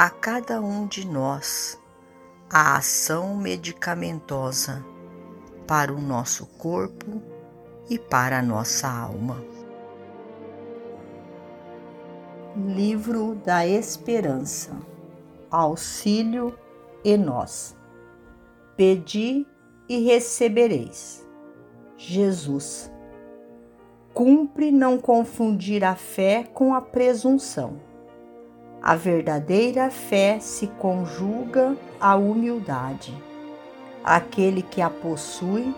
a cada um de nós a ação medicamentosa para o nosso corpo e para a nossa alma. Livro da Esperança Auxílio e nós. Pedi e recebereis. Jesus. Cumpre não confundir a fé com a presunção a verdadeira fé se conjuga à humildade. Aquele que a possui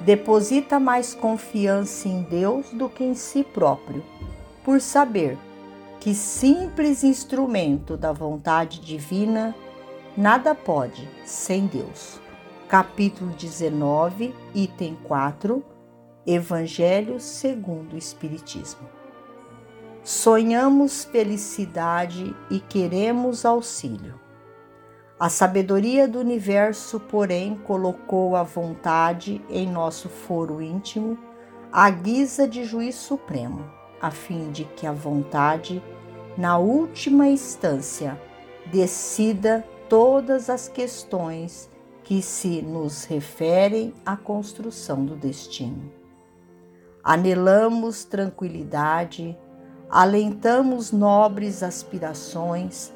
deposita mais confiança em Deus do que em si próprio, por saber que simples instrumento da vontade divina nada pode sem Deus. Capítulo 19, item 4, Evangelho segundo o Espiritismo. Sonhamos felicidade e queremos auxílio. A sabedoria do universo, porém, colocou a vontade em nosso foro íntimo à guisa de juiz supremo, a fim de que a vontade, na última instância, decida todas as questões que se nos referem à construção do destino. Anelamos tranquilidade, alentamos nobres aspirações,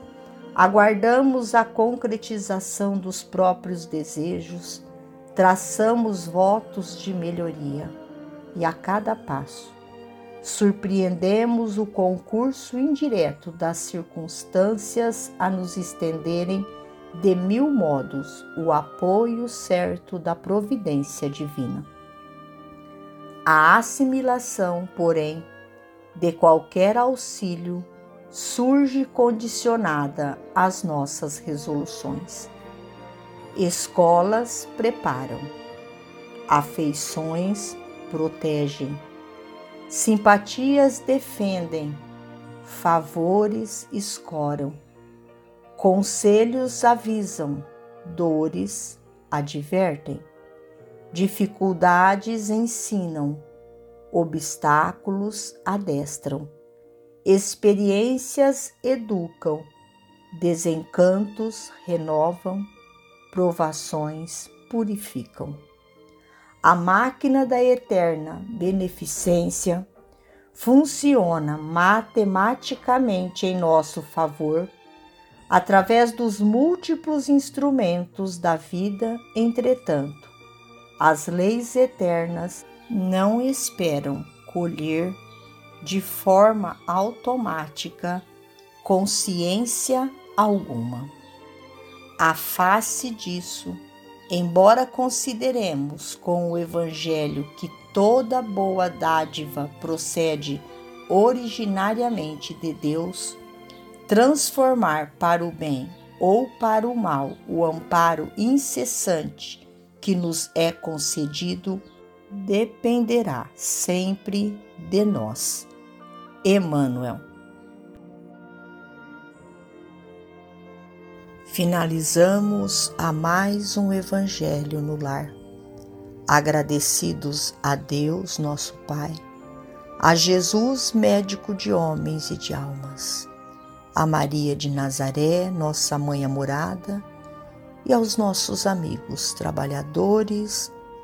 aguardamos a concretização dos próprios desejos, traçamos votos de melhoria e a cada passo surpreendemos o concurso indireto das circunstâncias a nos estenderem de mil modos o apoio certo da providência divina. A assimilação, porém, de qualquer auxílio surge condicionada às nossas resoluções. Escolas preparam, afeições protegem, simpatias defendem, favores escoram, conselhos avisam, dores advertem, dificuldades ensinam obstáculos adestram, experiências educam, desencantos renovam, provações purificam. A máquina da eterna beneficência funciona matematicamente em nosso favor através dos múltiplos instrumentos da vida, entretanto, as leis eternas não esperam colher de forma automática consciência alguma. A face disso, embora consideremos com o Evangelho que toda boa dádiva procede originariamente de Deus, transformar para o bem ou para o mal o amparo incessante que nos é concedido dependerá sempre de nós. Emmanuel. Finalizamos a mais um Evangelho no Lar. Agradecidos a Deus, nosso Pai, a Jesus, médico de homens e de almas, a Maria de Nazaré, nossa mãe amorada, e aos nossos amigos trabalhadores